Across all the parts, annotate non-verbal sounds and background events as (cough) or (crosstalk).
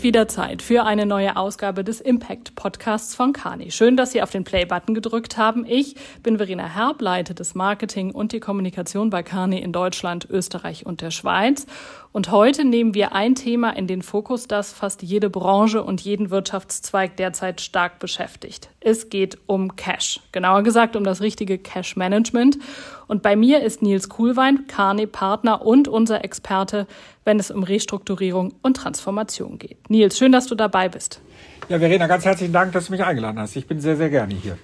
ist wieder Zeit für eine neue Ausgabe des Impact Podcasts von Kani. Schön, dass Sie auf den Play-Button gedrückt haben. Ich bin Verena Herb, leite das Marketing und die Kommunikation bei Kani in Deutschland, Österreich und der Schweiz. Und heute nehmen wir ein Thema in den Fokus, das fast jede Branche und jeden Wirtschaftszweig derzeit stark beschäftigt. Es geht um Cash. Genauer gesagt um das richtige Cash Management. Und bei mir ist Nils Kuhlwein, Carney Partner und unser Experte, wenn es um Restrukturierung und Transformation geht. Nils, schön, dass du dabei bist. Ja, Verena, ganz herzlichen Dank, dass du mich eingeladen hast. Ich bin sehr, sehr gerne hier.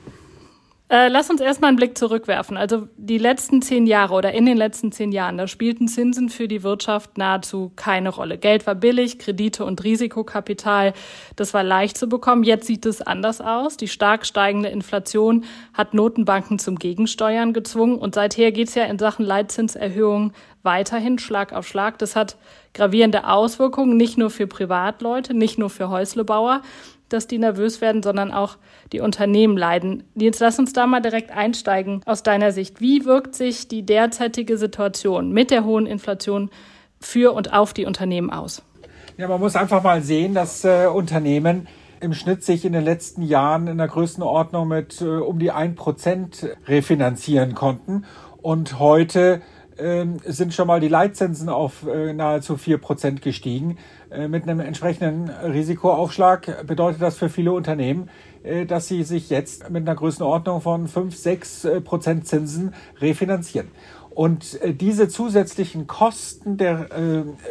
Äh, lass uns erstmal einen Blick zurückwerfen. Also die letzten zehn Jahre oder in den letzten zehn Jahren, da spielten Zinsen für die Wirtschaft nahezu keine Rolle. Geld war billig, Kredite und Risikokapital, das war leicht zu bekommen. Jetzt sieht es anders aus. Die stark steigende Inflation hat Notenbanken zum Gegensteuern gezwungen und seither geht es ja in Sachen Leitzinserhöhungen weiterhin Schlag auf Schlag. Das hat gravierende Auswirkungen, nicht nur für Privatleute, nicht nur für Häuslebauer, dass die nervös werden, sondern auch die Unternehmen leiden. Jetzt lass uns da mal direkt einsteigen aus deiner Sicht. Wie wirkt sich die derzeitige Situation mit der hohen Inflation für und auf die Unternehmen aus? Ja, man muss einfach mal sehen, dass äh, Unternehmen im Schnitt sich in den letzten Jahren in der Größenordnung mit äh, um die ein Prozent refinanzieren konnten. Und heute ähm, sind schon mal die Leitzinsen auf äh, nahezu vier Prozent gestiegen. Äh, mit einem entsprechenden Risikoaufschlag bedeutet das für viele Unternehmen, äh, dass sie sich jetzt mit einer Größenordnung von fünf, sechs Prozent Zinsen refinanzieren. Und diese zusätzlichen Kosten der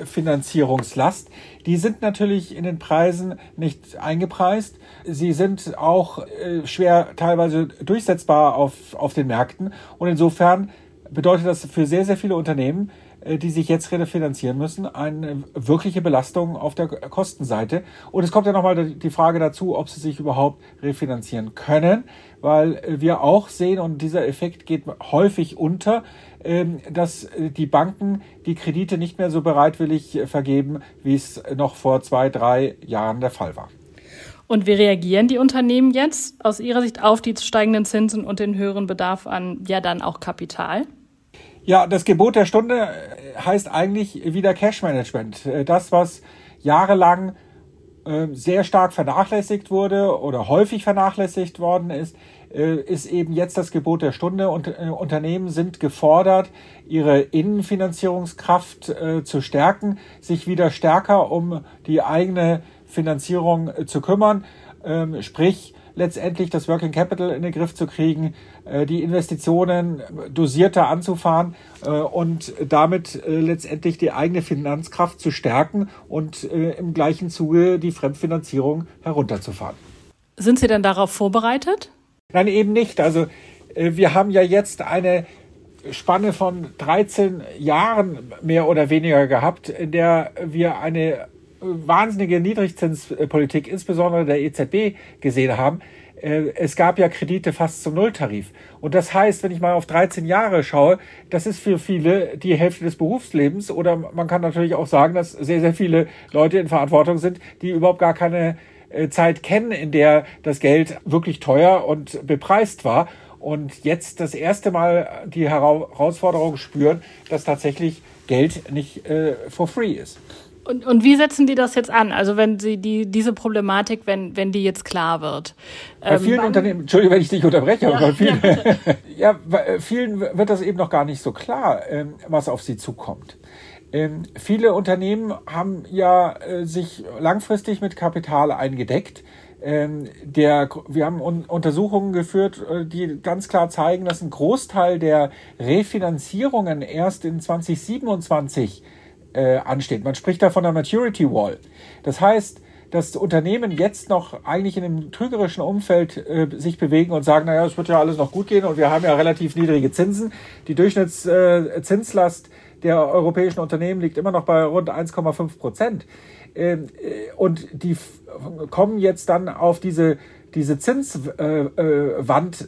Finanzierungslast, die sind natürlich in den Preisen nicht eingepreist. Sie sind auch schwer teilweise durchsetzbar auf, auf den Märkten. Und insofern bedeutet das für sehr, sehr viele Unternehmen, äh, die sich jetzt refinanzieren müssen, eine wirkliche Belastung auf der Kostenseite. Und es kommt ja nochmal die Frage dazu, ob sie sich überhaupt refinanzieren können, weil wir auch sehen, und dieser Effekt geht häufig unter, ähm, dass äh, die Banken die Kredite nicht mehr so bereitwillig vergeben, wie es noch vor zwei, drei Jahren der Fall war. Und wie reagieren die Unternehmen jetzt aus ihrer Sicht auf die steigenden Zinsen und den höheren Bedarf an ja dann auch Kapital? Ja, das Gebot der Stunde äh, heißt eigentlich wieder Cash Management. Äh, das, was jahrelang äh, sehr stark vernachlässigt wurde oder häufig vernachlässigt worden ist, ist eben jetzt das Gebot der Stunde und Unternehmen sind gefordert, ihre Innenfinanzierungskraft zu stärken, sich wieder stärker um die eigene Finanzierung zu kümmern, ähm, sprich letztendlich das Working Capital in den Griff zu kriegen, äh, die Investitionen dosierter anzufahren äh, und damit äh, letztendlich die eigene Finanzkraft zu stärken und im gleichen Zuge die Fremdfinanzierung herunterzufahren. Sind Sie denn darauf vorbereitet? Nein, eben nicht. Also wir haben ja jetzt eine Spanne von 13 Jahren mehr oder weniger gehabt, in der wir eine wahnsinnige Niedrigzinspolitik, insbesondere der EZB, gesehen haben. Äh, es gab ja Kredite fast zum Nulltarif. Und das heißt, wenn ich mal auf 13 Jahre schaue, das ist für viele die Hälfte des Berufslebens. Oder man kann natürlich auch sagen, dass sehr, sehr viele Leute in Verantwortung sind, die überhaupt gar keine äh, Zeit kennen, in der das Geld wirklich teuer und bepreist war. Und jetzt das erste Mal die Herausforderung spüren, dass tatsächlich Geld nicht äh, for free ist. Und, und wie setzen die das jetzt an? Also wenn sie die, diese Problematik, wenn, wenn die jetzt klar wird? Bei ähm, vielen Unternehmen, Entschuldigung, wenn ich dich unterbreche, ja, aber bei vielen, (laughs) ja, bei vielen wird das eben noch gar nicht so klar, ähm, was auf sie zukommt. Ähm, viele Unternehmen haben ja äh, sich langfristig mit Kapital eingedeckt. Der, wir haben un Untersuchungen geführt, äh, die ganz klar zeigen, dass ein Großteil der Refinanzierungen erst in 2027 äh, ansteht. Man spricht da von einer Maturity Wall. Das heißt, dass Unternehmen jetzt noch eigentlich in einem trügerischen Umfeld äh, sich bewegen und sagen, naja, es wird ja alles noch gut gehen und wir haben ja relativ niedrige Zinsen. Die Durchschnittszinslast äh, der europäischen Unternehmen liegt immer noch bei rund 1,5 Prozent. Ähm, äh, und die kommen jetzt dann auf diese diese Zinswand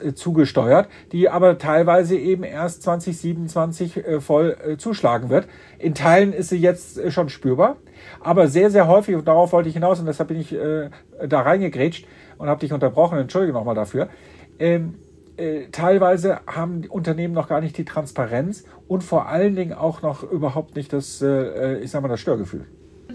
äh, äh, zugesteuert, die aber teilweise eben erst 2027 äh, voll äh, zuschlagen wird. In Teilen ist sie jetzt äh, schon spürbar, aber sehr, sehr häufig, und darauf wollte ich hinaus, und deshalb bin ich äh, da reingegrätscht und habe dich unterbrochen, entschuldige nochmal dafür. Ähm, äh, teilweise haben die Unternehmen noch gar nicht die Transparenz und vor allen Dingen auch noch überhaupt nicht das, äh, ich sag mal, das Störgefühl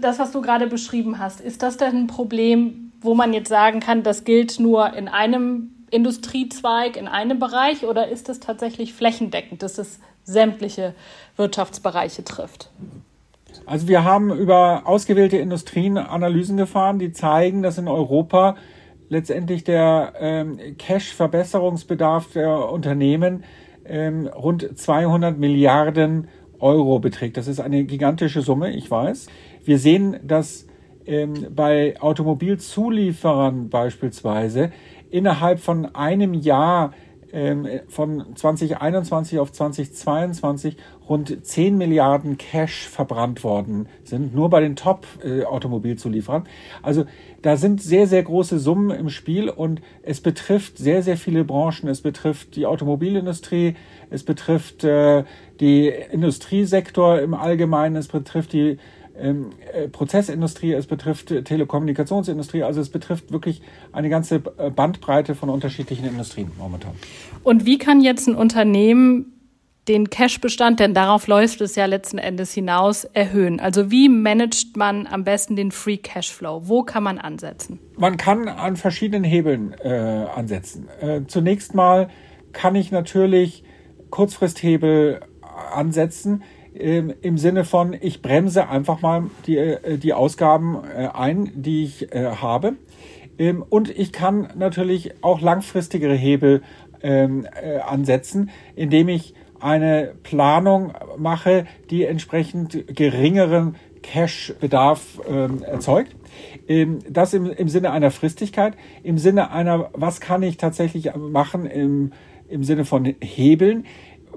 das, was du gerade beschrieben hast, ist das denn ein Problem, wo man jetzt sagen kann, das gilt nur in einem Industriezweig, in einem Bereich oder ist es tatsächlich flächendeckend, dass es sämtliche Wirtschaftsbereiche trifft? Also wir haben über ausgewählte Industrien Analysen gefahren, die zeigen, dass in Europa letztendlich der ähm, Cash-Verbesserungsbedarf der Unternehmen ähm, rund 200 Milliarden Euro beträgt. Das ist eine gigantische Summe, ich weiß. Wir sehen, dass ähm, bei Automobilzulieferern beispielsweise innerhalb von einem Jahr ähm, von 2021 auf 2022 rund 10 Milliarden Cash verbrannt worden sind, nur bei den Top-Automobilzulieferern. Also da sind sehr, sehr große Summen im Spiel und es betrifft sehr, sehr viele Branchen. Es betrifft die Automobilindustrie, es betrifft äh, die Industriesektor im Allgemeinen, es betrifft die ähm, äh, Prozessindustrie, es betrifft Telekommunikationsindustrie, also es betrifft wirklich eine ganze äh, Bandbreite von unterschiedlichen Industrien momentan. Und wie kann jetzt ein Unternehmen den Cash-Bestand, denn darauf läuft es ja letzten Endes hinaus, erhöhen? Also wie managt man am besten den Free Cashflow? Wo kann man ansetzen? Man kann an verschiedenen Hebeln äh, ansetzen. Äh, zunächst mal kann ich natürlich Kurzfristhebel ansetzen ähm, im Sinne von, ich bremse einfach mal die, äh, die Ausgaben äh, ein, die ich äh, habe. Ähm, und ich kann natürlich auch langfristigere Hebel ähm, ansetzen, indem ich eine Planung mache, die entsprechend geringeren Cash-Bedarf erzeugt. das im, im Sinne einer Fristigkeit, im Sinne einer, was kann ich tatsächlich machen im, im Sinne von Hebeln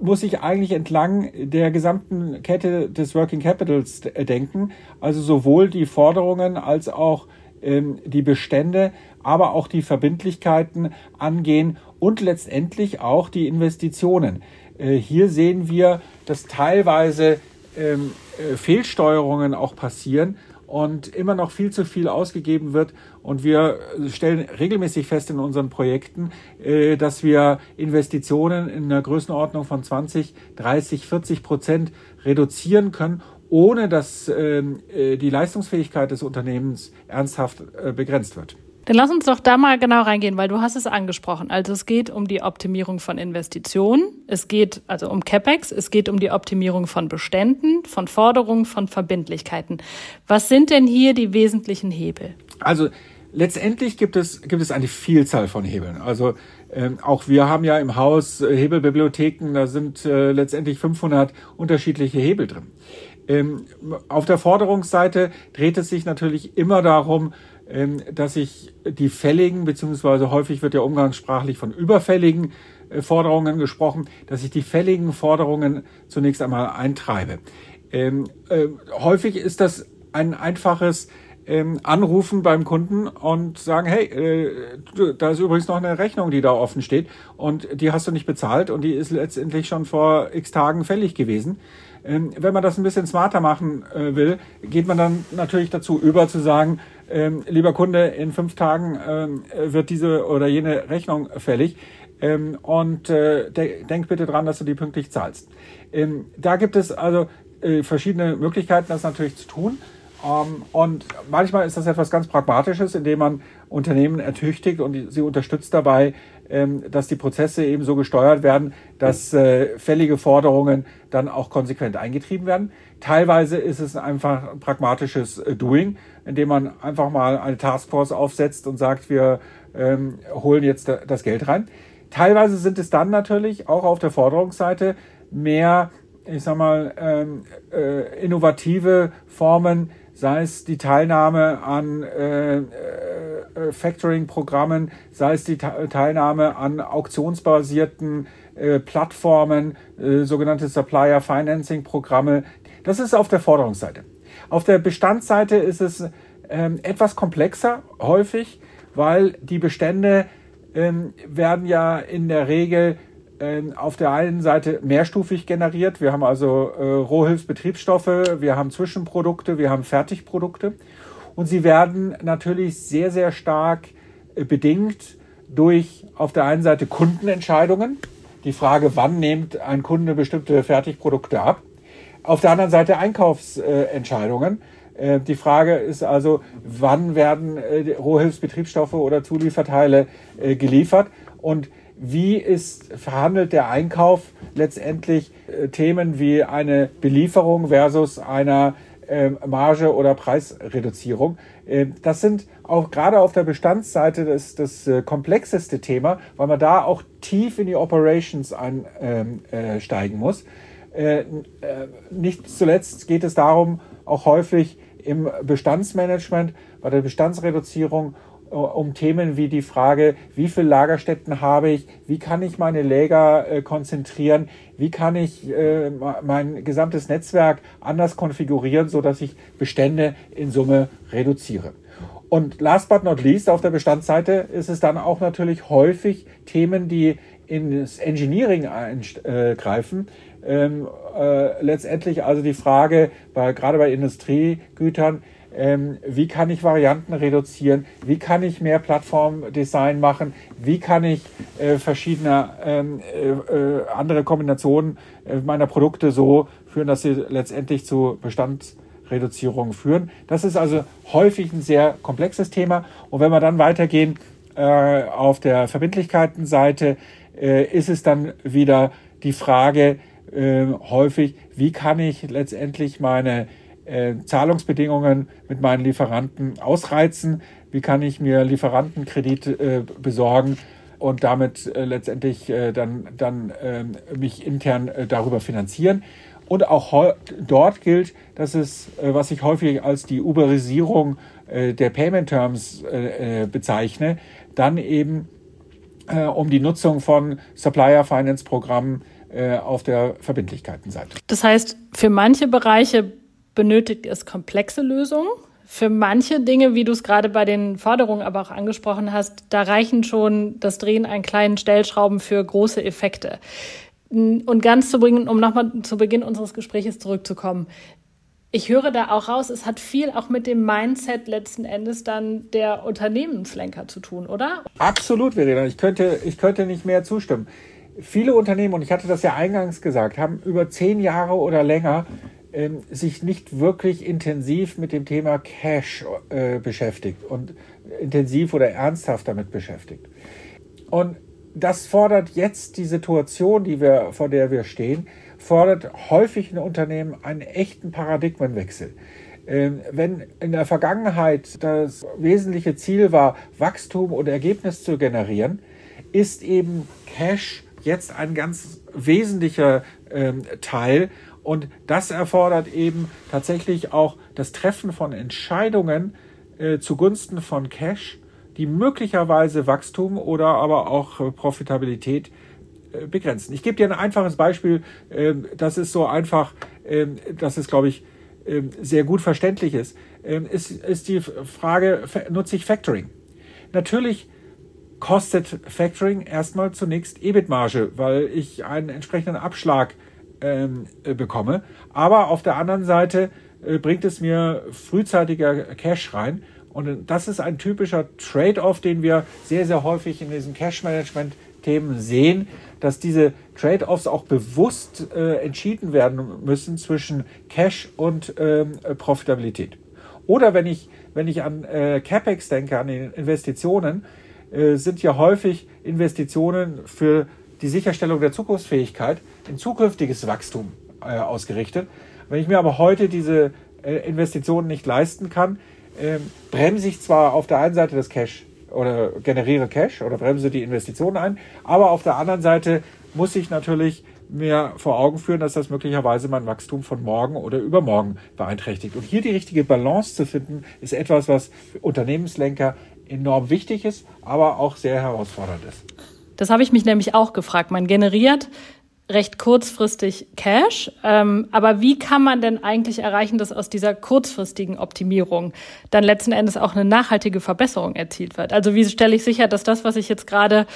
muss ich eigentlich entlang der gesamten Kette des Working Capitals denken. Also sowohl die Forderungen als auch ähm, die Bestände, aber auch die Verbindlichkeiten angehen und letztendlich auch die Investitionen. Äh, hier sehen wir, dass teilweise ähm, äh, Fehlsteuerungen auch passieren und immer noch viel zu viel ausgegeben wird. Und wir stellen regelmäßig fest in unseren Projekten, äh, dass wir Investitionen in einer Größenordnung von 20, 30, 40 Prozent reduzieren können, ohne dass ähm, äh, die Leistungsfähigkeit des Unternehmens ernsthaft äh, begrenzt wird. Dann lass uns doch da mal genau reingehen, weil du hast es angesprochen. Also es geht um die Optimierung von Investitionen, es geht also um CapEx, es geht um die Optimierung von Beständen, von Forderungen, von Verbindlichkeiten. Was sind denn hier die wesentlichen Hebel? Also letztendlich gibt es, gibt es eine Vielzahl von Hebeln. Also ähm, auch wir haben ja im Haus äh, Hebelbibliotheken, da sind äh, letztendlich 500 unterschiedliche Hebel drin. Ähm, auf der Forderungsseite dreht es sich natürlich immer darum, dass ich die fälligen, beziehungsweise häufig wird ja umgangssprachlich von überfälligen äh, Forderungen gesprochen, dass ich die fälligen Forderungen zunächst einmal eintreibe. Ähm, äh, häufig ist das ein einfaches ähm, Anrufen beim Kunden und sagen, hey, äh, da ist übrigens noch eine Rechnung, die da offen steht und die hast du nicht bezahlt und die ist letztendlich schon vor x Tagen fällig gewesen. Ähm, wenn man das ein bisschen smarter machen äh, will, geht man dann natürlich dazu über zu sagen, ähm, lieber Kunde, in fünf Tagen ähm, wird diese oder jene Rechnung fällig. Ähm, und äh, de denk bitte dran, dass du die pünktlich zahlst. Ähm, da gibt es also äh, verschiedene Möglichkeiten, das natürlich zu tun. Ähm, und manchmal ist das etwas ganz Pragmatisches, indem man Unternehmen ertüchtigt und sie unterstützt dabei, dass die Prozesse eben so gesteuert werden, dass äh, fällige Forderungen dann auch konsequent eingetrieben werden. Teilweise ist es einfach ein pragmatisches äh, Doing, indem man einfach mal eine Taskforce aufsetzt und sagt, wir ähm, holen jetzt das Geld rein. Teilweise sind es dann natürlich auch auf der Forderungsseite mehr, ich sag mal, ähm, äh, innovative Formen, sei es die Teilnahme an äh, äh, Factoring-Programmen, sei es die Teilnahme an auktionsbasierten äh, Plattformen, äh, sogenannte Supplier Financing Programme. Das ist auf der Forderungsseite. Auf der Bestandsseite ist es ähm, etwas komplexer häufig, weil die Bestände ähm, werden ja in der Regel auf der einen Seite mehrstufig generiert. Wir haben also äh, Rohhilfsbetriebsstoffe, wir haben Zwischenprodukte, wir haben Fertigprodukte. Und sie werden natürlich sehr, sehr stark äh, bedingt durch auf der einen Seite Kundenentscheidungen. Die Frage, wann nimmt ein Kunde bestimmte Fertigprodukte ab. Auf der anderen Seite Einkaufsentscheidungen. Äh, die Frage ist also, wann werden äh, Rohhilfsbetriebsstoffe oder Zulieferteile geliefert und wie ist verhandelt der Einkauf letztendlich Themen wie eine Belieferung versus einer Marge oder Preisreduzierung. Das sind auch gerade auf der Bestandsseite das, das komplexeste Thema, weil man da auch tief in die Operations einsteigen muss. Nicht zuletzt geht es darum, auch häufig im Bestandsmanagement, bei der Bestandsreduzierung äh, um Themen wie die Frage, wie viele Lagerstätten habe ich, wie kann ich meine Lager äh, konzentrieren, wie kann ich äh, mein gesamtes Netzwerk anders konfigurieren, so dass ich Bestände in Summe reduziere. Und last but not least, auf der Bestandsseite ist es dann auch natürlich häufig Themen, die ins Engineering eingreifen, ähm, äh, letztendlich also die Frage, bei, gerade bei Industriegütern, ähm, wie kann ich Varianten reduzieren, wie kann ich mehr Plattformdesign machen, wie kann ich äh, verschiedene ähm, äh, äh andere Kombinationen äh, meiner Produkte so führen, dass sie letztendlich zu Bestandsreduzierungen führen. Das ist also häufig ein sehr komplexes Thema. Und wenn wir dann weitergehen äh, auf der Verbindlichkeitenseite, ist es dann wieder die Frage, äh, häufig, wie kann ich letztendlich meine äh, Zahlungsbedingungen mit meinen Lieferanten ausreizen, wie kann ich mir Lieferantenkredit äh, besorgen und damit äh, letztendlich äh, dann, dann ähm, mich intern äh, darüber finanzieren. Und auch dort gilt, dass es, was ich häufig als die Uberisierung der Payment Terms bezeichne, dann eben um die Nutzung von Supplier Finance Programmen auf der Verbindlichkeitenseite. Das heißt, für manche Bereiche benötigt es komplexe Lösungen. Für manche Dinge, wie du es gerade bei den Forderungen aber auch angesprochen hast, da reichen schon das Drehen an kleinen Stellschrauben für große Effekte. Und ganz zu bringen, um nochmal zu Beginn unseres Gesprächs zurückzukommen. Ich höre da auch raus, es hat viel auch mit dem Mindset letzten Endes dann der Unternehmenslenker zu tun, oder? Absolut, Verena. Ich könnte, ich könnte nicht mehr zustimmen viele Unternehmen, und ich hatte das ja eingangs gesagt, haben über zehn Jahre oder länger äh, sich nicht wirklich intensiv mit dem Thema Cash äh, beschäftigt und intensiv oder ernsthaft damit beschäftigt. Und das fordert jetzt die Situation, die wir, vor der wir stehen, fordert häufig in Unternehmen einen echten Paradigmenwechsel. Ähm, wenn in der Vergangenheit das wesentliche Ziel war, Wachstum und Ergebnis zu generieren, ist eben Cash jetzt ein ganz wesentlicher ähm, Teil. Und das erfordert eben tatsächlich auch das Treffen von Entscheidungen äh, zugunsten von Cash, die möglicherweise Wachstum oder aber auch äh, Profitabilität äh, begrenzen. Ich gebe dir ein einfaches Beispiel. Ähm, das ist so einfach, ähm, dass es, glaube ich, ähm, sehr gut verständlich ist. Ist, ist die Frage, nutze ich Factoring? Natürlich kostet Factoring erstmal zunächst EBIT-Marge, weil ich einen entsprechenden Abschlag ähm, äh, bekomme. Aber auf der anderen Seite äh, bringt es mir frühzeitiger Cash rein. Und das ist ein typischer Trade-off, den wir sehr, sehr häufig in diesen Cash-Management-Themen sehen, dass diese Trade-offs auch bewusst äh, entschieden werden müssen zwischen Cash und ähm, Profitabilität. Oder wenn ich, wenn ich an äh, CapEx denke, an Investitionen, äh, sind ja häufig Investitionen für die Sicherstellung der Zukunftsfähigkeit in zukünftiges Wachstum äh, ausgerichtet. Wenn ich mir aber heute diese äh, Investitionen nicht leisten kann, äh, bremse ich zwar auf der einen Seite das Cash oder generiere Cash oder bremse die Investitionen ein, aber auf der anderen Seite muss ich natürlich mir vor Augen führen, dass das möglicherweise mein Wachstum von morgen oder übermorgen beeinträchtigt. Und hier die richtige Balance zu finden, ist etwas, was für Unternehmenslenker enorm wichtig ist, aber auch sehr herausfordernd ist. Das habe ich mich nämlich auch gefragt. Man generiert recht kurzfristig Cash, ähm, aber wie kann man denn eigentlich erreichen, dass aus dieser kurzfristigen Optimierung dann letzten Endes auch eine nachhaltige Verbesserung erzielt wird? Also wie stelle ich sicher, dass das, was ich jetzt gerade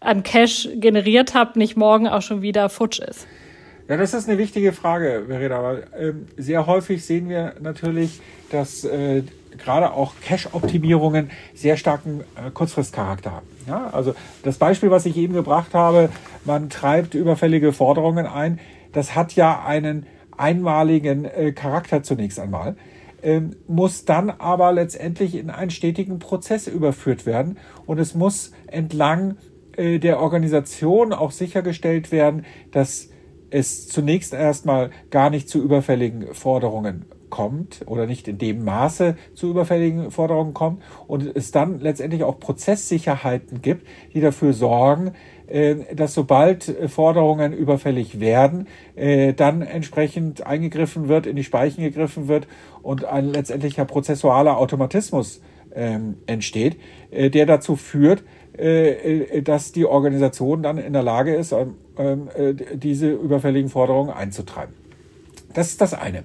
an Cash generiert habe, nicht morgen auch schon wieder futsch ist? Ja, das ist eine wichtige Frage, Verena. Weil, ähm, sehr häufig sehen wir natürlich, dass äh, gerade auch Cache-Optimierungen sehr starken äh, Kurzfristcharakter haben. Ja, also das Beispiel, was ich eben gebracht habe, man treibt überfällige Forderungen ein, das hat ja einen einmaligen äh, Charakter zunächst einmal. ähm, muss dann aber letztendlich in einen stetigen Prozess überführt werden und es muss entlang äh, der Organisation auch sichergestellt werden, dass es zunächst erstmal gar nicht zu überfälligen Forderungen kommt oder nicht in dem Maße zu überfälligen Forderungen kommt und es dann letztendlich auch Prozesssicherheiten gibt, die dafür sorgen, äh, dass sobald Forderungen überfällig werden, äh, dann entsprechend eingegriffen wird, in die Speichen gegriffen wird und ein letztendlicher prozessualer Automatismus ähm, entsteht, äh, der dazu führt, dass die Organisation dann in der Lage ist, ähm, diese überfälligen Forderungen einzutreiben. Das ist das eine.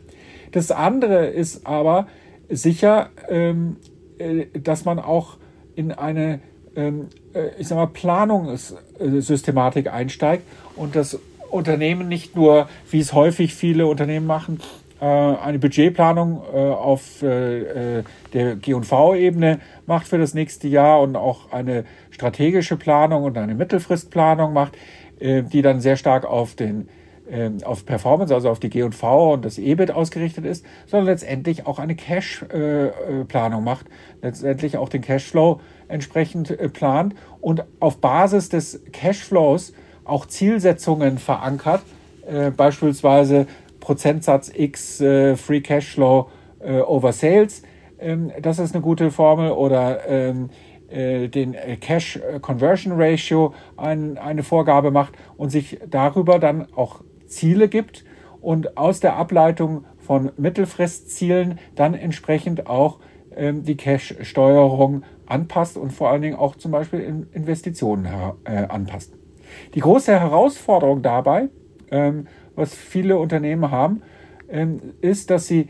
Das andere ist aber sicher, ähm, äh, dass man auch in eine, ähm, äh, ich sag mal, Planungssystematik einsteigt und das Unternehmen nicht nur, wie es häufig viele Unternehmen machen, äh, eine Budgetplanung auf der G&V-Ebene macht für das nächste Jahr und auch eine strategische Planung und eine Mittelfristplanung macht, die dann sehr stark auf den auf Performance, also auf die G&V und das EBIT ausgerichtet ist, sondern letztendlich auch eine Cash-Planung macht, letztendlich auch den Cashflow entsprechend äh, plant und auf Basis des Cashflows auch Zielsetzungen verankert, äh, beispielsweise Prozentsatz X äh, Free Cashflow over Sales, ähm, das ist eine gute Formel oder ähm, den Cash Conversion Ratio eine Vorgabe macht und sich darüber dann auch Ziele gibt und aus der Ableitung von Mittelfristzielen dann entsprechend auch ähm, die Cash-Steuerung anpasst und vor allen Dingen auch zum Beispiel in Investitionen äh, anpasst. Die große Herausforderung dabei, ähm, was viele Unternehmen haben, ähm, ist, dass sie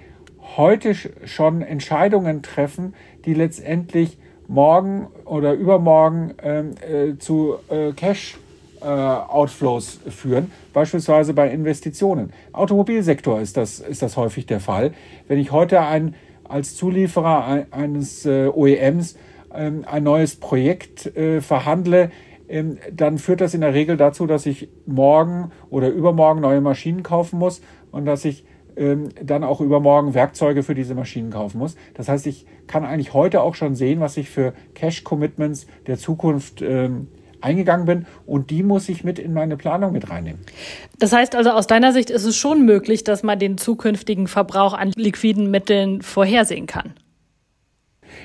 heute schon Entscheidungen treffen, die letztendlich morgen oder übermorgen ähm, äh, zu äh, Cash äh, führen, beispielsweise bei Investitionen. Automobilsektor ist das, ist das häufig der Fall. Wenn ich heute ein, als Zulieferer eines OEMs ähm, ein neues Projekt verhandle, dann führt das in der Regel dazu, dass ich morgen oder übermorgen neue Maschinen kaufen muss und dass ich ähm, dann auch übermorgen Werkzeuge für diese Maschinen kaufen muss. Das heißt, ich kann eigentlich heute auch schon sehen, was ich für Cash-Commitments der Zukunft ähm, eingegangen bin und die muss ich mit in meine Planung mit reinnehmen. Das heißt also, aus deiner Sicht ist es schon möglich, dass man den zukünftigen Verbrauch an liquiden Mitteln vorhersehen kann.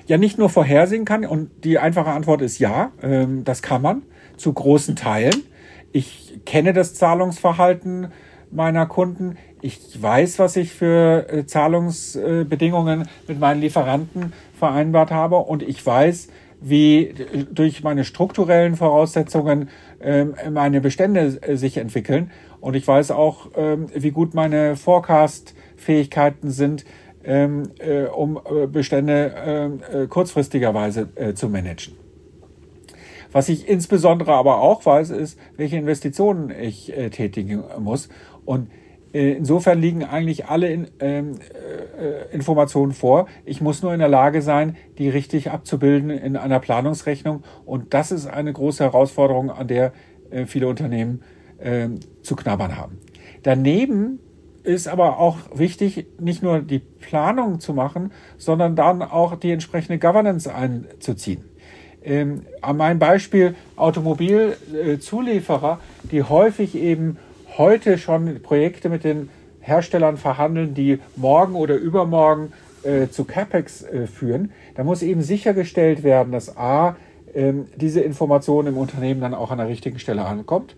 Ja, nicht nur vorhersehen kann und die einfache Antwort ist ja, ähm, das kann man zu großen Teilen. Ich kenne das Zahlungsverhalten meiner Kunden. Ich weiß, was ich für äh, Zahlungsbedingungen mit meinen Lieferanten vereinbart habe und ich weiß, wie durch meine strukturellen Voraussetzungen ähm, meine Bestände äh, sich entwickeln. Und ich weiß auch, ähm, wie gut meine Forecast-Fähigkeiten sind, ähm, äh, um äh, Bestände äh, kurzfristigerweise äh, zu managen. Was ich insbesondere aber auch weiß, ist, welche Investitionen ich äh, tätigen muss. Und äh, insofern liegen eigentlich alle in, ähm, äh, Informationen vor. Ich muss nur in der Lage sein, die richtig abzubilden in einer Planungsrechnung. Und das ist eine große Herausforderung, an der äh, viele Unternehmen äh, zu knabbern haben. Daneben ist aber auch wichtig, nicht nur die Planung zu machen, sondern dann auch die entsprechende Governance einzuziehen. Ähm, an meinem Beispiel Automobilzulieferer, die häufig eben heute schon Projekte mit den Herstellern verhandeln, die morgen oder übermorgen äh, zu CapEx äh, führen, da muss eben sichergestellt werden, dass A, ähm, diese Information im Unternehmen dann auch an der richtigen Stelle ankommt.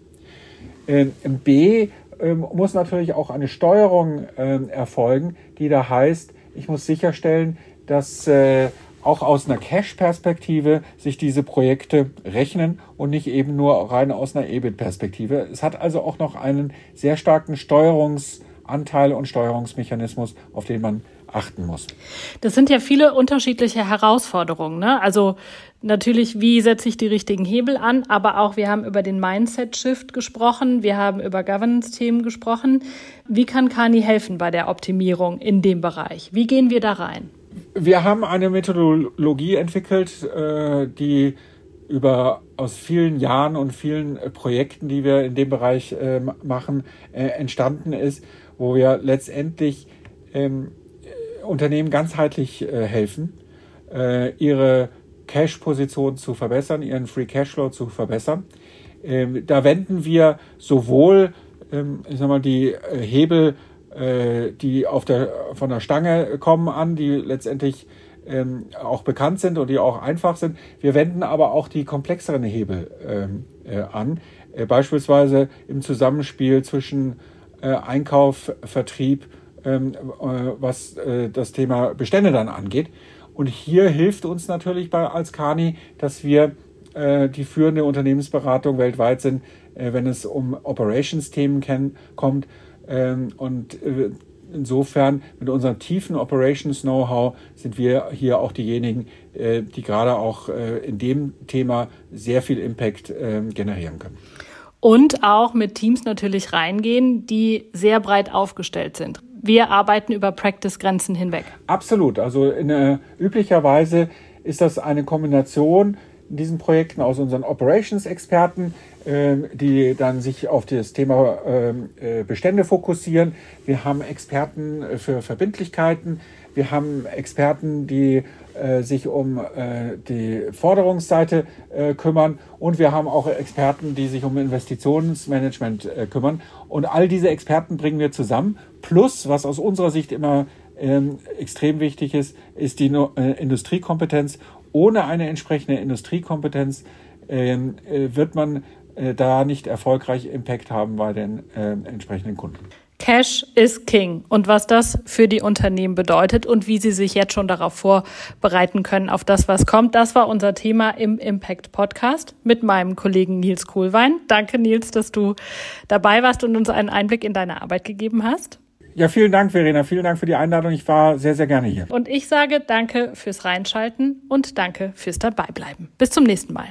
Ähm, B, ähm, muss natürlich auch eine Steuerung erfolgen, die da heißt, ich muss sicherstellen, dass äh, auch aus einer Cash-Perspektive sich diese Projekte rechnen und nicht eben nur rein aus einer EBIT-Perspektive. Es hat also auch noch einen sehr starken Steuerungsanteil und Steuerungsmechanismus, auf den man achten muss. Das sind ja viele unterschiedliche Herausforderungen. Ne? Also natürlich, wie setze ich die richtigen Hebel an, aber auch wir haben über den Mindset-Shift gesprochen, wir haben über Governance-Themen gesprochen. Wie kann Kani helfen bei der Optimierung in dem Bereich? Wie gehen wir da rein? Wir haben eine Methodologie entwickelt, äh, die über aus vielen Jahren und vielen äh, Projekten, die wir in dem Bereich äh, machen, entstanden ist, wo wir letztendlich ähm, Unternehmen ganzheitlich äh, helfen, äh, ihre Cash-Position zu verbessern, ihren Free Cashflow zu verbessern. Ähm, da wenden wir sowohl ähm, ich sag mal, die äh, Hebel, äh, die auf der, von der Stange kommen, an, die letztendlich ähm, auch bekannt sind und die auch einfach sind. Wir wenden aber auch die komplexeren Hebel ähm, äh, an, äh, beispielsweise im Zusammenspiel zwischen äh, Einkauf, Vertrieb, ähm, äh, was äh, das Thema Bestände dann angeht. Und hier hilft uns natürlich bei als Kani, dass wir äh, die führende Unternehmensberatung weltweit sind, wenn es um Operations-Themen kommt. Ähm, und äh, insofern mit unserem tiefen Operations-Know-how sind wir hier auch diejenigen, äh, die gerade auch äh, in dem Thema sehr viel Impact ähm, generieren können. Und auch mit Teams natürlich reingehen, die sehr breit aufgestellt sind. Wir arbeiten über Practice-Grenzen hinweg. Absolut. Also in, äh, üblicherweise ist das eine Kombination in diesen Projekten aus unseren Operations-Experten, äh, die dann sich auf das Thema ähm, äh, Bestände fokussieren. Wir haben Experten für Verbindlichkeiten. Wir haben Experten, die äh, sich um äh, die Forderungsseite äh, kümmern. Und wir haben auch Experten, die sich um Investitionsmanagement äh, kümmern. Und all diese Experten bringen wir zusammen. Plus, was aus unserer Sicht immer ähm, extrem wichtig ist, ist die Industriekompetenz ohne eine entsprechende Industriekompetenz ähm, äh, wird man äh, da nicht erfolgreich Impact haben bei den äh, entsprechenden Kunden. Cash is King und was das für die Unternehmen bedeutet und wie sie sich jetzt schon darauf vorbereiten können, auf das, was kommt. Das war unser Thema im Impact Podcast mit meinem Kollegen Nils Kohlwein. Danke, Nils, dass du dabei warst und uns einen Einblick in deine Arbeit gegeben hast. Ja, vielen Dank, Verena. Vielen Dank für die Einladung. Ich war sehr, sehr gerne hier. Und ich sage danke fürs Reinschalten und danke fürs Dabeibleiben. Bis zum nächsten Mal.